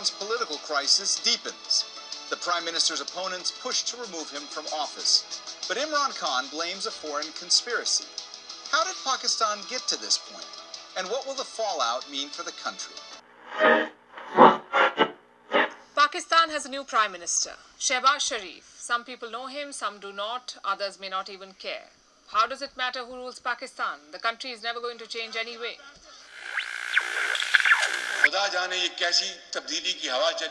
Pakistan's political crisis deepens. The prime minister's opponents push to remove him from office. But Imran Khan blames a foreign conspiracy. How did Pakistan get to this point? And what will the fallout mean for the country? Pakistan has a new prime minister, Shehbaz Sharif. Some people know him, some do not, others may not even care. How does it matter who rules Pakistan? The country is never going to change anyway.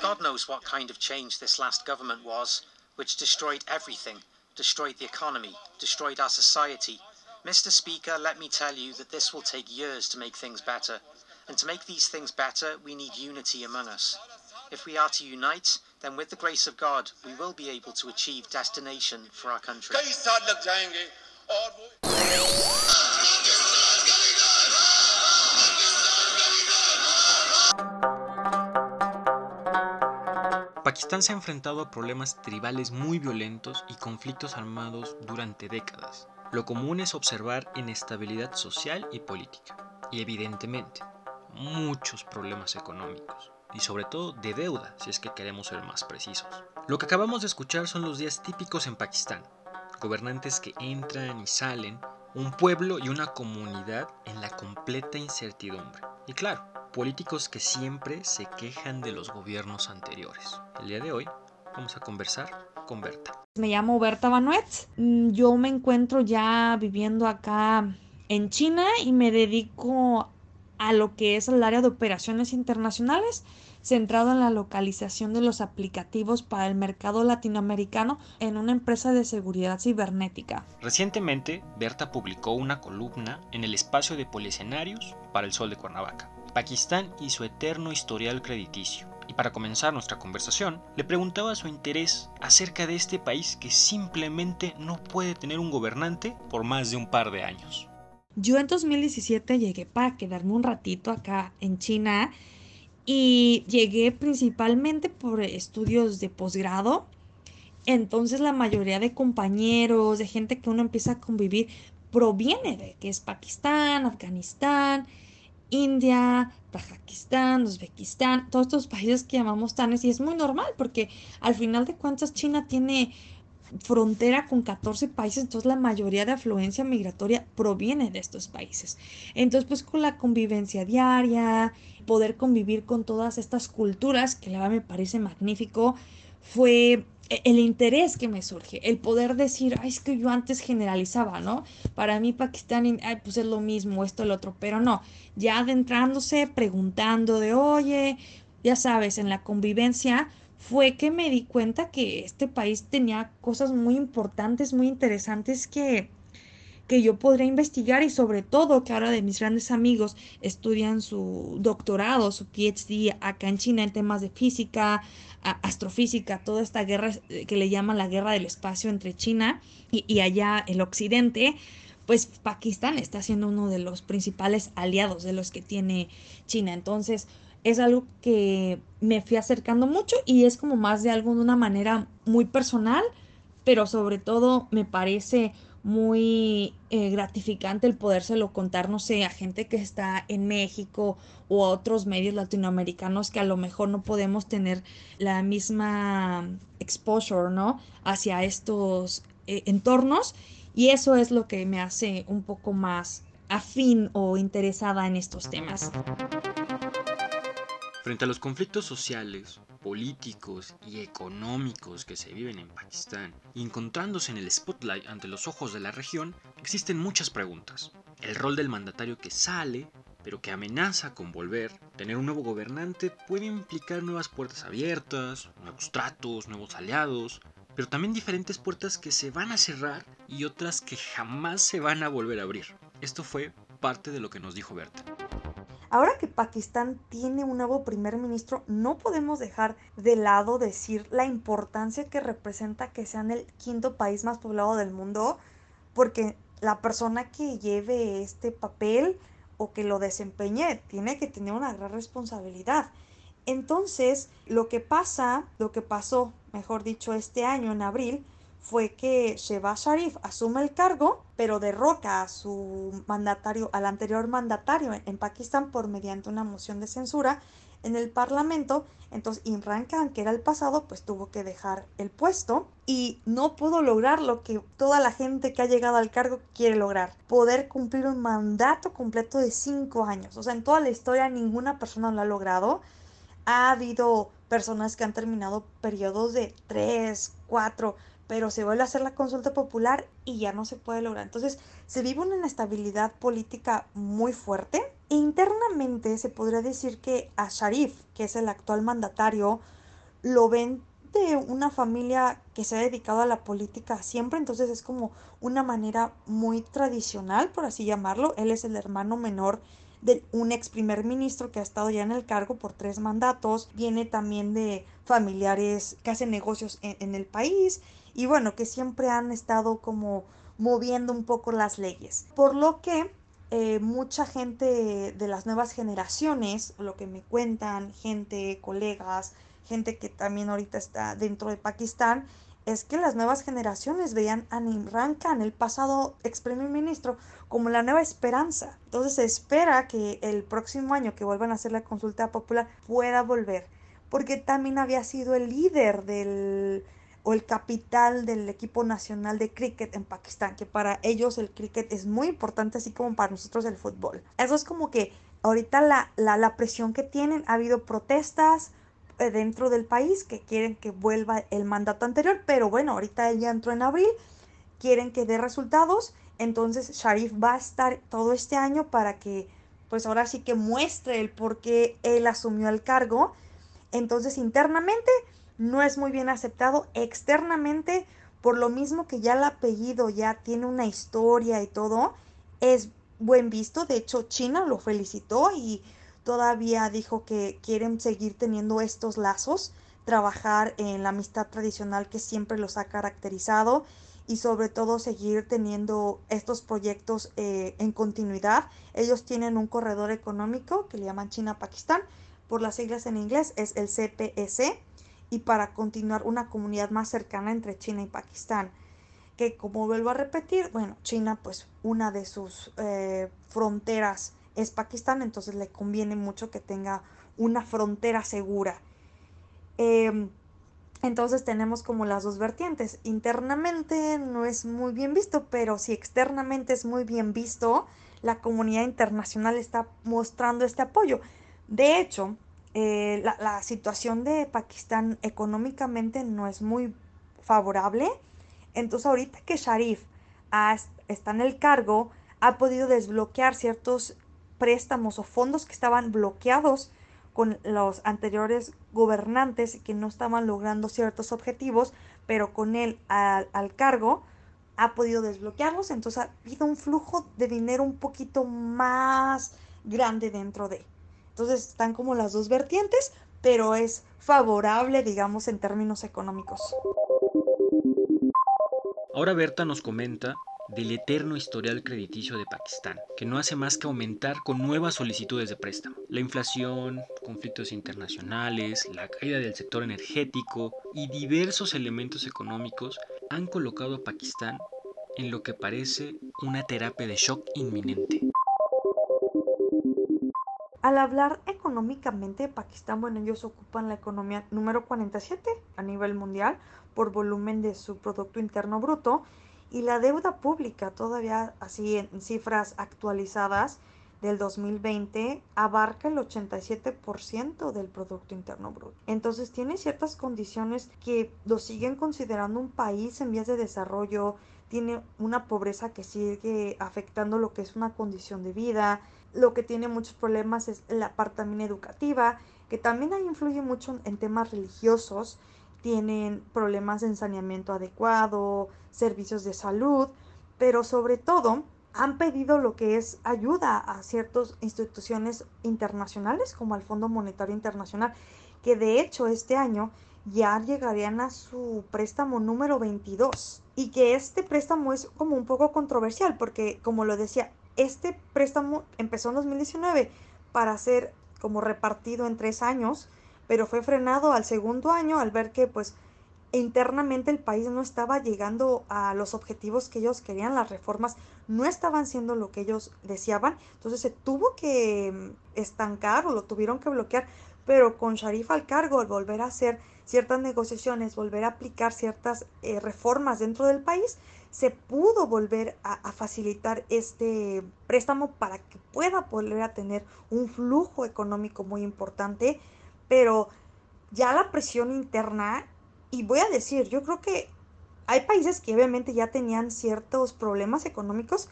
God knows what kind of change this last government was, which destroyed everything, destroyed the economy, destroyed our society. Mr. Speaker, let me tell you that this will take years to make things better. And to make these things better, we need unity among us. If we are to unite, then with the grace of God, we will be able to achieve destination for our country. Pakistán se ha enfrentado a problemas tribales muy violentos y conflictos armados durante décadas. Lo común es observar inestabilidad social y política, y evidentemente muchos problemas económicos, y sobre todo de deuda, si es que queremos ser más precisos. Lo que acabamos de escuchar son los días típicos en Pakistán, gobernantes que entran y salen, un pueblo y una comunidad en la completa incertidumbre. Y claro, políticos que siempre se quejan de los gobiernos anteriores. El día de hoy vamos a conversar con Berta. Me llamo Berta Banuet. Mm, yo me encuentro ya viviendo acá en China y me dedico a lo que es el área de operaciones internacionales centrado en la localización de los aplicativos para el mercado latinoamericano en una empresa de seguridad cibernética. Recientemente, Berta publicó una columna en el espacio de poliescenarios para el Sol de Cuernavaca, Pakistán y su eterno historial crediticio. Y para comenzar nuestra conversación, le preguntaba su interés acerca de este país que simplemente no puede tener un gobernante por más de un par de años. Yo en 2017 llegué para quedarme un ratito acá en China y llegué principalmente por estudios de posgrado. Entonces la mayoría de compañeros, de gente que uno empieza a convivir, proviene de que es Pakistán, Afganistán, India, Tajikistán, Uzbekistán, todos estos países que llamamos tanes y es muy normal porque al final de cuentas China tiene frontera con 14 países, entonces la mayoría de afluencia migratoria proviene de estos países. Entonces, pues con la convivencia diaria, poder convivir con todas estas culturas, que la verdad me parece magnífico, fue el interés que me surge, el poder decir, ay, es que yo antes generalizaba, ¿no? Para mí Pakistán, ay, pues es lo mismo, esto, el otro, pero no, ya adentrándose, preguntando de, oye, ya sabes, en la convivencia, fue que me di cuenta que este país tenía cosas muy importantes, muy interesantes que, que yo podría investigar y sobre todo que ahora de mis grandes amigos estudian su doctorado, su PhD acá en China en temas de física, astrofísica, toda esta guerra eh, que le llaman la guerra del espacio entre China y, y allá el occidente, pues Pakistán está siendo uno de los principales aliados de los que tiene China. Entonces, es algo que me fui acercando mucho y es como más de algo de una manera muy personal, pero sobre todo me parece muy eh, gratificante el podérselo contar, no sé, a gente que está en México o a otros medios latinoamericanos que a lo mejor no podemos tener la misma exposure, ¿no? Hacia estos eh, entornos y eso es lo que me hace un poco más afín o interesada en estos temas. Frente a los conflictos sociales, políticos y económicos que se viven en Pakistán, y encontrándose en el spotlight ante los ojos de la región, existen muchas preguntas. El rol del mandatario que sale, pero que amenaza con volver, tener un nuevo gobernante puede implicar nuevas puertas abiertas, nuevos tratos, nuevos aliados, pero también diferentes puertas que se van a cerrar y otras que jamás se van a volver a abrir. Esto fue parte de lo que nos dijo Berta. Ahora que Pakistán tiene un nuevo primer ministro, no podemos dejar de lado decir la importancia que representa que sean el quinto país más poblado del mundo, porque la persona que lleve este papel o que lo desempeñe tiene que tener una gran responsabilidad. Entonces, lo que pasa, lo que pasó, mejor dicho, este año en abril, fue que Shehbaz Sharif asume el cargo, pero derroca a su mandatario, al anterior mandatario en Pakistán por mediante una moción de censura. en el Parlamento. Entonces Imran Khan, que era el pasado, pues tuvo que dejar el puesto y no pudo lograr lo que toda la gente que ha llegado al cargo quiere lograr, poder cumplir un mandato completo de cinco años. O sea, en toda la historia ninguna persona lo ha logrado. Ha habido personas que han terminado periodos de tres, cuatro, pero se vuelve a hacer la consulta popular y ya no se puede lograr. Entonces, se vive una inestabilidad política muy fuerte. Internamente se podría decir que a Sharif, que es el actual mandatario, lo ven de una familia que se ha dedicado a la política siempre, entonces es como una manera muy tradicional, por así llamarlo. Él es el hermano menor de un ex primer ministro que ha estado ya en el cargo por tres mandatos, viene también de familiares que hacen negocios en, el país y bueno, que siempre han estado como moviendo un poco las leyes. Por lo que eh, mucha gente de las nuevas generaciones, lo que me cuentan, gente, colegas, gente que también ahorita está dentro de Pakistán, es que las nuevas generaciones veían a Imran Khan, el pasado ex primer ministro, como la nueva esperanza. Entonces se espera que el próximo año que vuelvan a hacer la consulta popular pueda volver, porque también había sido el líder del o el capital del equipo nacional de cricket en Pakistán, que para ellos el cricket es muy importante, así como para nosotros el fútbol. Eso es como que ahorita la, la, la presión que tienen, ha habido protestas, eh, dentro del país que quieren que vuelva el mandato anterior, pero bueno, ahorita él ya entró en abril, quieren que dé resultados, entonces Sharif va a estar todo este año para que pues ahora sí que muestre el por qué él asumió el cargo. Entonces internamente no es muy bien aceptado, externamente por lo mismo que ya el apellido ya tiene una historia y todo, es buen visto, de hecho China lo felicitó y todavía dijo que quieren seguir teniendo estos lazos, trabajar en la amistad tradicional que siempre los ha caracterizado y sobre todo seguir teniendo estos proyectos eh, en continuidad. Ellos tienen un corredor económico que le llaman China-Pakistán, por las siglas en inglés es el CPS, y para continuar una comunidad más cercana entre China y Pakistán. Que como vuelvo a repetir, bueno, China pues una de sus eh, fronteras es Pakistán, entonces le conviene mucho que tenga una frontera segura. Em, entonces tenemos como las dos vertientes. Internamente no es muy bien visto, pero si externamente es muy bien visto, la comunidad internacional está mostrando este apoyo. De hecho, eh, la, situación de Pakistán económicamente no es muy favorable. Entonces ahorita que Sharif está en el cargo, ha podido desbloquear ciertos préstamos o fondos que estaban bloqueados con los anteriores gobernantes que no estaban logrando ciertos objetivos, pero con él al, al, cargo ha podido desbloquearlos, entonces ha habido un flujo de dinero un poquito más grande dentro de. Entonces están como las dos vertientes, pero es favorable, digamos, en términos económicos. Ahora Berta nos comenta del eterno historial crediticio de Pakistán, que no hace más que aumentar con nuevas solicitudes de préstamo. La inflación, conflictos internacionales, la caída del sector energético y diversos elementos económicos han colocado a Pakistán en lo que parece una terapia de shock inminente. Al hablar económicamente de Pakistán, bueno, ellos ocupan la economía número 47 a nivel mundial por volumen de su Producto Interno Bruto y la deuda pública, todavía así en cifras actualizadas del 2020, abarca el 87% del Producto Interno Bruto. Entonces tiene ciertas condiciones que lo siguen considerando un país en vías de desarrollo, tiene una pobreza que sigue afectando lo que es una condición de vida, lo que tiene muchos problemas es la parte también educativa, que también ahí influye mucho en temas religiosos tienen problemas de saneamiento adecuado, servicios de salud, pero sobre todo han pedido lo que es ayuda a ciertas instituciones internacionales como al Fondo Monetario Internacional, que de hecho este año ya llegarían a su préstamo número 22 y que este préstamo es como un poco controversial porque como lo decía, este préstamo empezó en 2019 para ser como repartido en tres años pero fue frenado al segundo año al ver que pues internamente el país no estaba llegando a los objetivos que ellos querían, las reformas no estaban siendo lo que ellos deseaban, entonces se tuvo que mm, estancar o lo tuvieron que bloquear, pero con Sharif al cargo, al volver a hacer ciertas negociaciones, volver a aplicar ciertas eh, reformas dentro del país, se pudo volver a, facilitar este préstamo para que pueda volver a tener un flujo económico muy importante, pero ya la presión interna, y voy a decir, yo creo que hay países que obviamente ya tenían ciertos problemas económicos,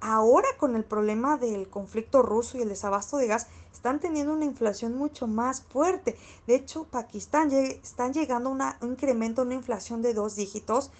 ahora con el problema del conflicto ruso y el desabasto de gas, están teniendo una inflación mucho más fuerte. De hecho, Pakistán están llegando a un incremento, una inflación de dos dígitos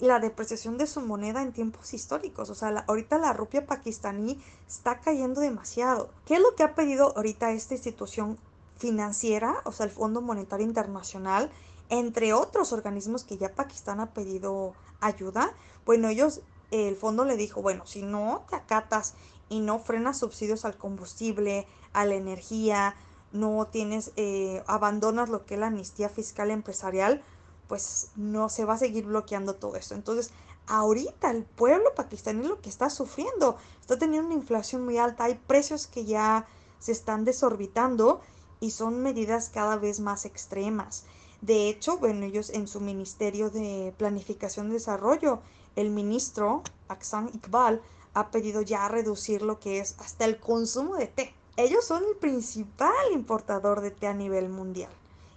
la depreciación de su moneda en tiempos históricos. O sea, ahorita la rupia pakistaní está cayendo demasiado. ¿Qué es lo que ha pedido ahorita esta institución financiera, o sea, el Fondo Monetario Internacional, entre otros organismos que ya Pakistán ha pedido ayuda? Bueno, ellos el fondo le dijo, bueno, si no te acatas y no frenas subsidios al combustible, a la energía, no tienes, eh, abandonas lo que es la amnistía fiscal empresarial, pues no se va a seguir bloqueando todo esto. Entonces, ahorita el pueblo pakistaní lo que está sufriendo, está teniendo una inflación muy alta, hay precios que ya se están desorbitando y son medidas cada vez más extremas. De hecho, bueno, ellos en su Ministerio de Planificación y Desarrollo el ministro Aksan Iqbal ha pedido ya reducir lo que es hasta el consumo de té. Ellos son el principal importador de té a nivel mundial.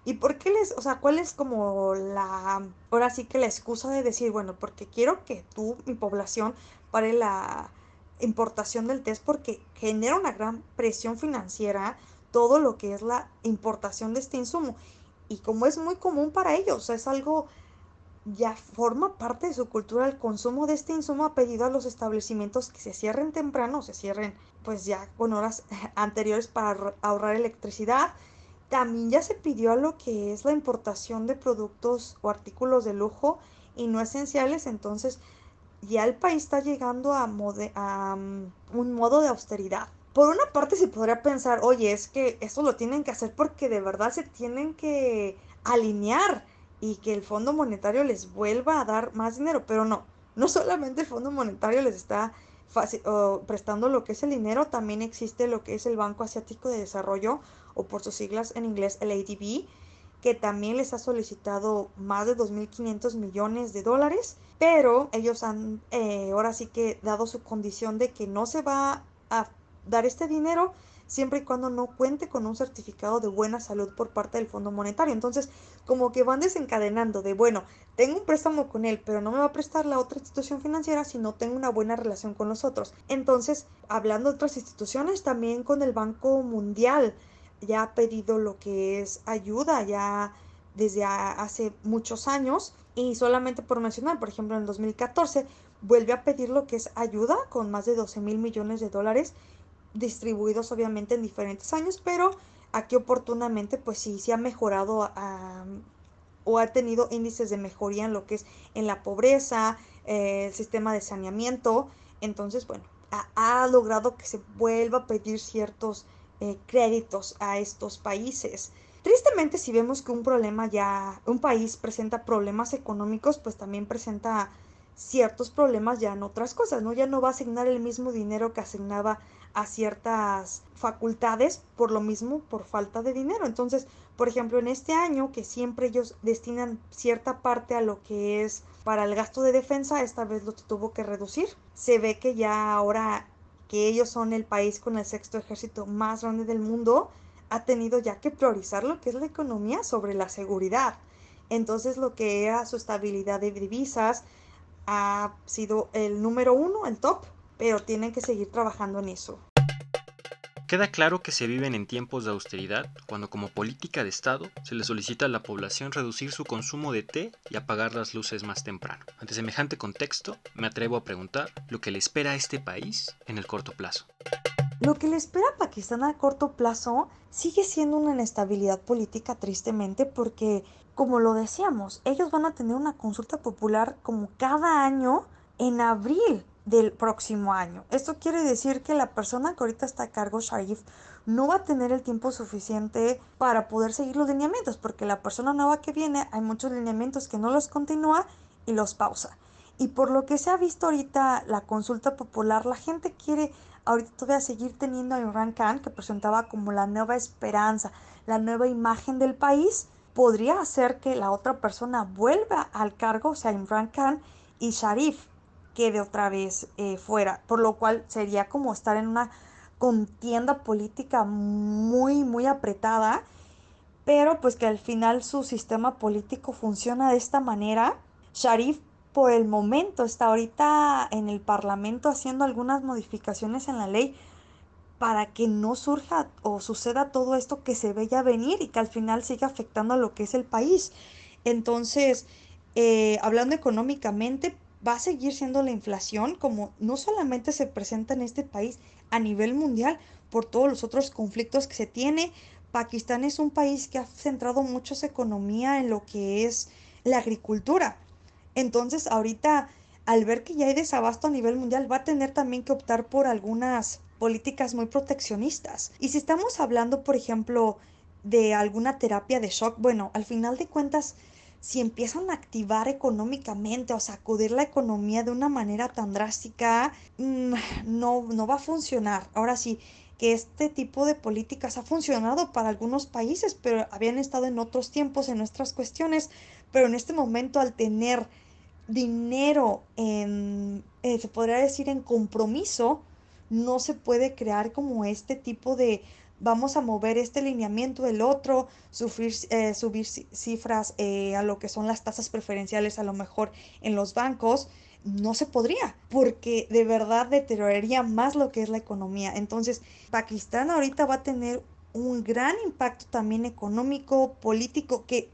¿Y por qué les, o sea, cuál es como la, ahora sí que la excusa de decir, bueno, porque quiero que tú, mi población, pare la importación del té es porque genera una gran presión financiera todo lo que es la importación de este insumo. Y como es muy común para ellos, es algo ya forma parte de su cultura el consumo de este insumo ha pedido a los establecimientos que se cierren temprano, se cierren pues ya con horas anteriores para ahorrar electricidad. También ya se pidió a lo que es la importación de productos o artículos de lujo y no esenciales, entonces ya el país está llegando a, mm, un modo de austeridad. Por una parte se podría pensar, oye, es que esto lo tienen que hacer porque de verdad se tienen que alinear y que el Fondo Monetario les vuelva a dar más dinero, pero no, no solamente el Fondo Monetario les está prestando lo que es el dinero, también existe lo que es el Banco Asiático de Desarrollo, o por sus siglas en inglés el ADB, que también les ha solicitado más de 2.500 millones de dólares, pero ellos han eh, ahora sí que dado su condición de que no se va a dar este dinero siempre y cuando no cuente con un certificado de buena salud por parte del Fondo Monetario. Entonces, como que van desencadenando de, bueno, tengo un préstamo con él, pero no me va a prestar la otra institución financiera si no tengo una buena relación con los otros. Entonces, hablando de otras instituciones, también con el Banco Mundial ya ha pedido lo que es ayuda ya desde hace muchos años y solamente por mencionar, por ejemplo, en 2014 vuelve a pedir lo que es ayuda con más de 12 mil millones de dólares distribuidos obviamente en diferentes años, pero aquí oportunamente pues sí, se ha mejorado o ha tenido índices de mejoría en lo que es en la pobreza, eh, el sistema de saneamiento, entonces bueno, ha, logrado que se vuelva a pedir ciertos eh, créditos a estos países. Tristemente, si vemos que un problema ya, un país presenta problemas económicos, pues también presenta ciertos problemas ya en otras cosas, ¿no? Ya no va a asignar el mismo dinero que asignaba a ciertas facultades por lo mismo, por falta de dinero. Entonces, por ejemplo, en este año que siempre ellos destinan cierta parte a lo que es para el gasto de defensa, esta vez lo tuvo que reducir. Se ve que ya ahora que ellos son el país con el sexto ejército más grande del mundo, ha tenido ya que priorizar lo que es la economía sobre la seguridad. Entonces, lo que era su estabilidad de divisas ha sido el número uno, el top, pero tienen que seguir trabajando en eso. Queda claro que se viven en tiempos de austeridad cuando como política de Estado se le solicita a la población reducir su consumo de té y apagar las luces más temprano. Ante semejante contexto, me atrevo a preguntar lo que le espera a este país en el corto plazo. Lo que le espera a Pakistán a corto plazo sigue siendo una inestabilidad política tristemente porque, como lo decíamos, ellos van a tener una consulta popular como cada año en abril del próximo año. Esto quiere decir que la persona que ahorita está a cargo, Sharif, no va a tener el tiempo suficiente para poder seguir los lineamientos, porque la persona nueva que viene, hay muchos lineamientos que no los continúa y los pausa. Y por lo que se ha visto ahorita la consulta popular, la gente quiere ahorita todavía seguir teniendo a Imran Khan, que presentaba como la nueva esperanza, la nueva imagen del país, podría hacer que la otra persona vuelva al cargo, o sea, Imran Khan y Sharif quede otra vez eh, fuera, por lo cual sería como estar en una contienda política muy, muy apretada, pero pues que al final su sistema político funciona de esta manera. Sharif por el momento está ahorita en el Parlamento haciendo algunas modificaciones en la ley para que no surja o suceda todo esto que se veía venir y que al final siga afectando a lo que es el país. Entonces, eh, hablando económicamente, va a seguir siendo la inflación como no solamente se presenta en este país a nivel mundial por todos los otros conflictos que se tiene. Pakistán es un país que ha centrado mucho su economía en lo que es la agricultura. Entonces, ahorita, al ver que ya hay desabasto a nivel mundial, va a tener también que optar por algunas políticas muy proteccionistas. Y si estamos hablando, por ejemplo, de alguna terapia de shock, bueno, al final de cuentas, si empiezan a activar económicamente o sacudir la economía de una manera tan drástica, mm, no, no va a funcionar. Ahora sí, que este tipo de políticas ha funcionado para algunos países, pero habían estado en otros tiempos en nuestras cuestiones, pero en este momento al tener dinero en, eh, se podría decir, en compromiso, no se puede crear como este tipo de vamos a mover este lineamiento, el otro, subir, eh, subir cifras eh, a lo que son las tasas preferenciales a lo mejor en los bancos, no se podría, porque de verdad deterioraría más lo que es la economía. Entonces, Pakistán ahorita va a tener un gran impacto también económico, político, que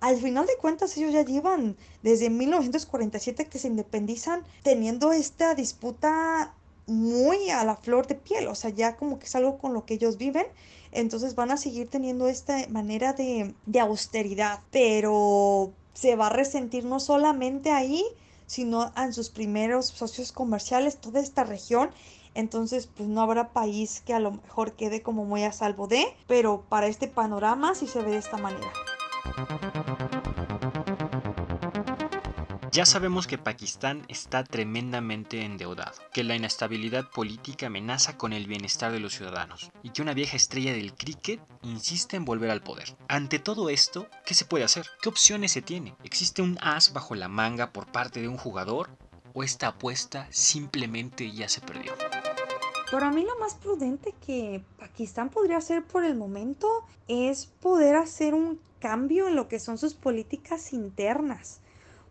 al final de cuentas ellos ya llevan desde 1947 que se independizan teniendo esta disputa muy a la flor de piel, o sea, ya como que es algo con lo que ellos viven, entonces van a seguir teniendo esta manera de, de austeridad, pero se va a resentir no solamente ahí, sino en sus primeros socios comerciales, toda esta región. Entonces, pues no habrá país que a lo mejor quede como muy a salvo de, pero para este panorama sí se ve de esta manera. Ya sabemos que Pakistán está tremendamente endeudado, que la inestabilidad política amenaza con el bienestar de los ciudadanos y que una vieja estrella del cricket insiste en volver al poder. Ante todo esto, ¿qué se puede hacer? ¿Qué opciones se tiene? ¿Existe un as bajo la manga por parte de un jugador? ¿O esta apuesta simplemente ya se perdió? Para mí lo más prudente que Pakistán podría hacer por el momento es poder hacer un cambio en lo que son sus políticas internas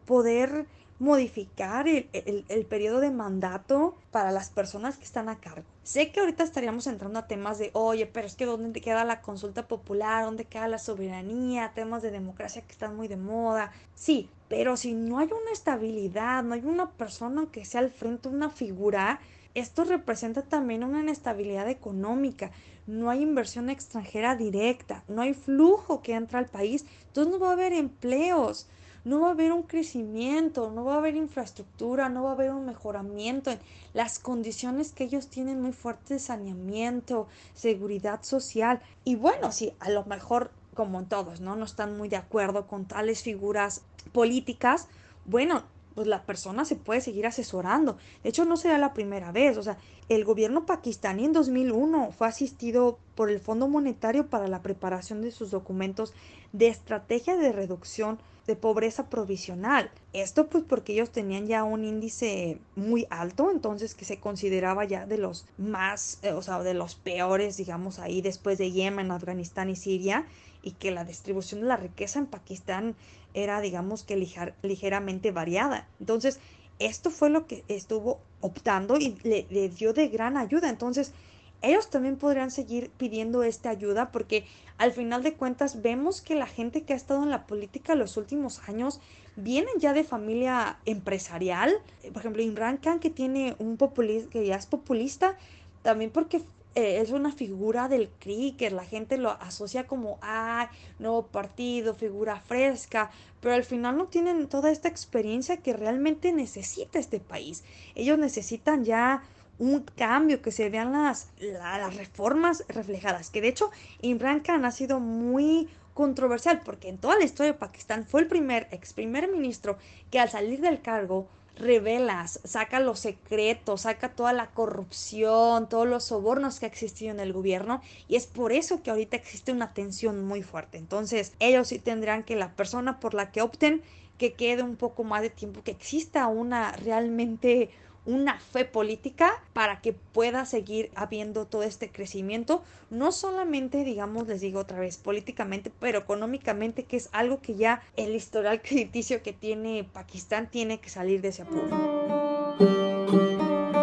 poder modificar el, periodo de mandato para las personas que están a cargo. Sé que ahorita estaríamos entrando a temas de, oye, pero es que ¿dónde queda la consulta popular? ¿Dónde queda la soberanía? Temas de democracia que están muy de moda. Sí, pero si no hay una estabilidad, no hay una persona que sea al frente, una figura, esto representa también una inestabilidad económica. No hay inversión extranjera directa, no hay flujo que entra al país, entonces no va a haber empleos no va a haber un crecimiento, no va a haber infraestructura, no va a haber un mejoramiento en las condiciones que ellos tienen muy fuerte saneamiento, seguridad social. Y bueno, si a lo mejor, como en todos, ¿no? No están muy de acuerdo con tales figuras políticas, bueno, pues la persona se puede seguir asesorando. De hecho, no será la primera vez. O sea, el gobierno pakistaní en 2001 fue asistido por el Fondo Monetario para la preparación de sus documentos de estrategia de reducción de pobreza provisional. Esto pues porque ellos tenían ya un índice muy alto, entonces que se consideraba ya de los más, eh, o sea, de los peores, digamos, ahí después de Yemen, Afganistán y Siria, y que la distribución de la riqueza en Pakistán era, digamos, que ligeramente variada. Entonces, esto fue lo que estuvo optando y le, dio de gran ayuda. Entonces, ellos también podrían seguir pidiendo esta ayuda porque al final de cuentas vemos que la gente que ha estado en la política los últimos años vienen ya de familia empresarial. Por ejemplo, Imran Khan que tiene un populista, que ya es populista, también porque eh, es una figura del cricket, la gente lo asocia como, ah, nuevo partido, figura fresca, pero al final no tienen toda esta experiencia que realmente necesita este país. Ellos necesitan ya un cambio, que se vean las, las reformas reflejadas. Que de hecho Imran Khan ha sido muy controversial porque en toda la historia de Pakistán fue el primer ex primer ministro que al salir del cargo revelas, saca los secretos, saca toda la corrupción, todos los sobornos que ha existido en el gobierno y es por eso que ahorita existe una tensión muy fuerte. Entonces, ellos sí tendrán que la persona por la que opten que quede un poco más de tiempo, que exista una realmente una fe política para que pueda seguir habiendo todo este crecimiento, no solamente, digamos, les digo otra vez, políticamente, pero económicamente, que es algo que ya el historial crediticio que tiene Pakistán tiene que salir de ese apuro.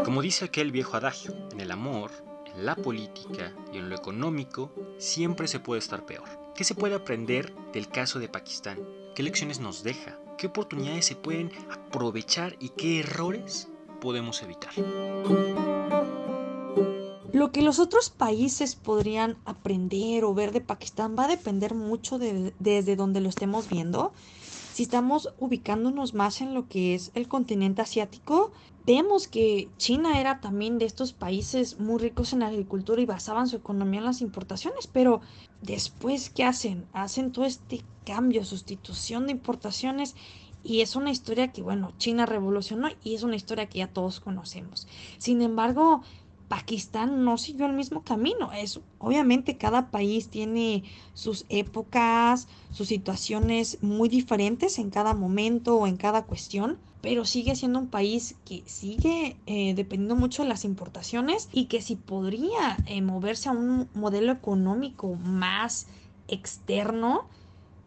Como dice aquel viejo adagio, en el amor, en la política y en lo económico, siempre se puede estar peor. ¿Qué se puede aprender del caso de Pakistán? ¿Qué lecciones nos deja? ¿Qué oportunidades se pueden aprovechar y qué errores podemos evitar? Lo que los otros países podrían aprender o ver de Pakistán va a depender mucho de, desde donde lo estemos viendo. Si estamos ubicándonos más en lo que es el continente asiático, vemos que China era también de estos países muy ricos en agricultura y basaban su economía en las importaciones, pero después, ¿qué hacen? Hacen todo este cambio, sustitución de importaciones y es una historia que, bueno, China revolucionó y es una historia que ya todos conocemos. Sin embargo, Pakistán no siguió el mismo camino. Es, obviamente cada país tiene sus épocas, sus situaciones muy diferentes en cada momento o en cada cuestión, pero sigue siendo un país que sigue eh, dependiendo mucho de las importaciones y que si podría eh, moverse a un modelo económico más externo,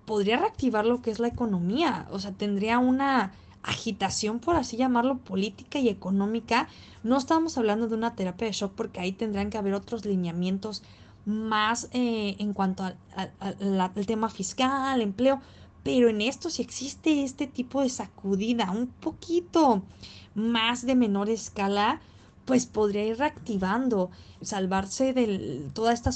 podría reactivar lo que es la economía, o sea, tendría una agitación, por así llamarlo, política y económica. No estamos hablando de una terapia de shock porque ahí tendrán que haber otros lineamientos más eh, en cuanto al tema fiscal, empleo, pero en esto si existe este tipo de sacudida un poquito más de menor escala, pues podría ir reactivando, salvarse de toda esta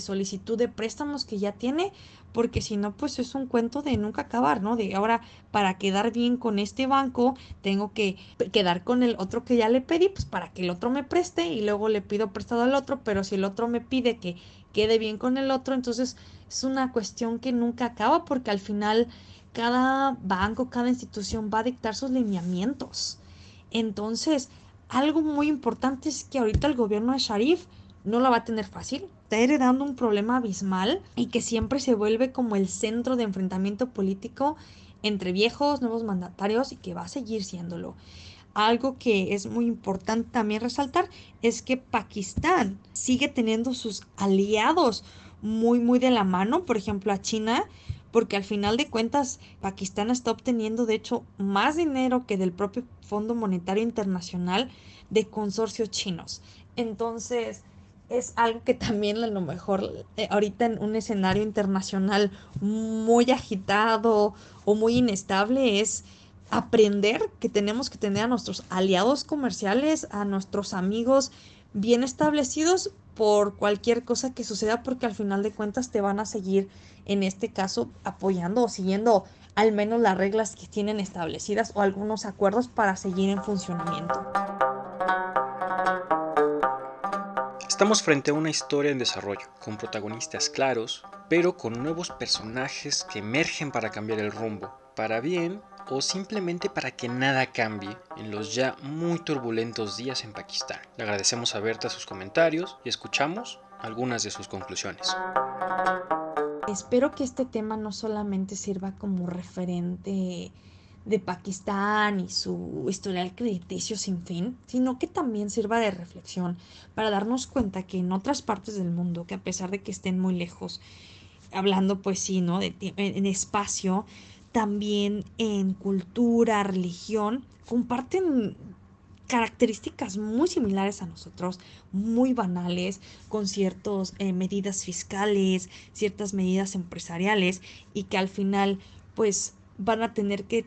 solicitud de préstamos que ya tiene porque si no, pues es un cuento de nunca acabar, ¿no? De ahora, para quedar bien con este banco, tengo que quedar con el otro que ya le pedí, pues para que el otro me preste y luego le pido prestado al otro, pero si el otro me pide que quede bien con el otro, entonces es una cuestión que nunca acaba porque al final cada banco, cada institución va a dictar sus lineamientos. Entonces, algo muy importante es que ahorita el gobierno de Sharif no la va a tener fácil, está heredando un problema abismal y que siempre se vuelve como el centro de enfrentamiento político entre viejos, nuevos mandatarios y que va a seguir siéndolo. Algo que es muy importante también resaltar es que Pakistán sigue teniendo sus aliados muy, muy de la mano, por ejemplo, a China, porque al final de cuentas Pakistán está obteniendo, de hecho, más dinero que del propio Fondo Monetario Internacional de consorcios chinos. Entonces, es algo que también a lo mejor eh, ahorita en un escenario internacional muy agitado o muy inestable es aprender que tenemos que tener a nuestros aliados comerciales, a nuestros amigos bien establecidos por cualquier cosa que suceda porque al final de cuentas te van a seguir en este caso apoyando o siguiendo al menos las reglas que tienen establecidas o algunos acuerdos para seguir en funcionamiento. Estamos frente a una historia en desarrollo, con protagonistas claros, pero con nuevos personajes que emergen para cambiar el rumbo, para bien o simplemente para que nada cambie en los ya muy turbulentos días en Pakistán. Le agradecemos a Berta sus comentarios y escuchamos algunas de sus conclusiones. Espero que este tema no solamente sirva como referente de Pakistán y su historial crediticio sin fin, sino que también sirva de reflexión para darnos cuenta que en otras partes del mundo, que a pesar de que estén muy lejos, hablando pues sí, ¿no? De, en espacio, también en cultura, religión, comparten características muy similares a nosotros, muy banales, con ciertas eh, medidas fiscales, ciertas medidas empresariales y que al final pues van a tener que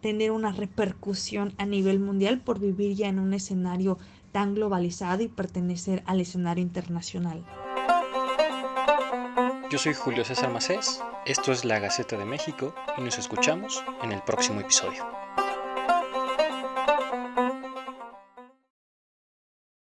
tener una repercusión a nivel mundial por vivir ya en un escenario tan globalizado y pertenecer al escenario internacional. Yo soy Julio César Macés, esto es La Gaceta de México y nos escuchamos en el próximo episodio.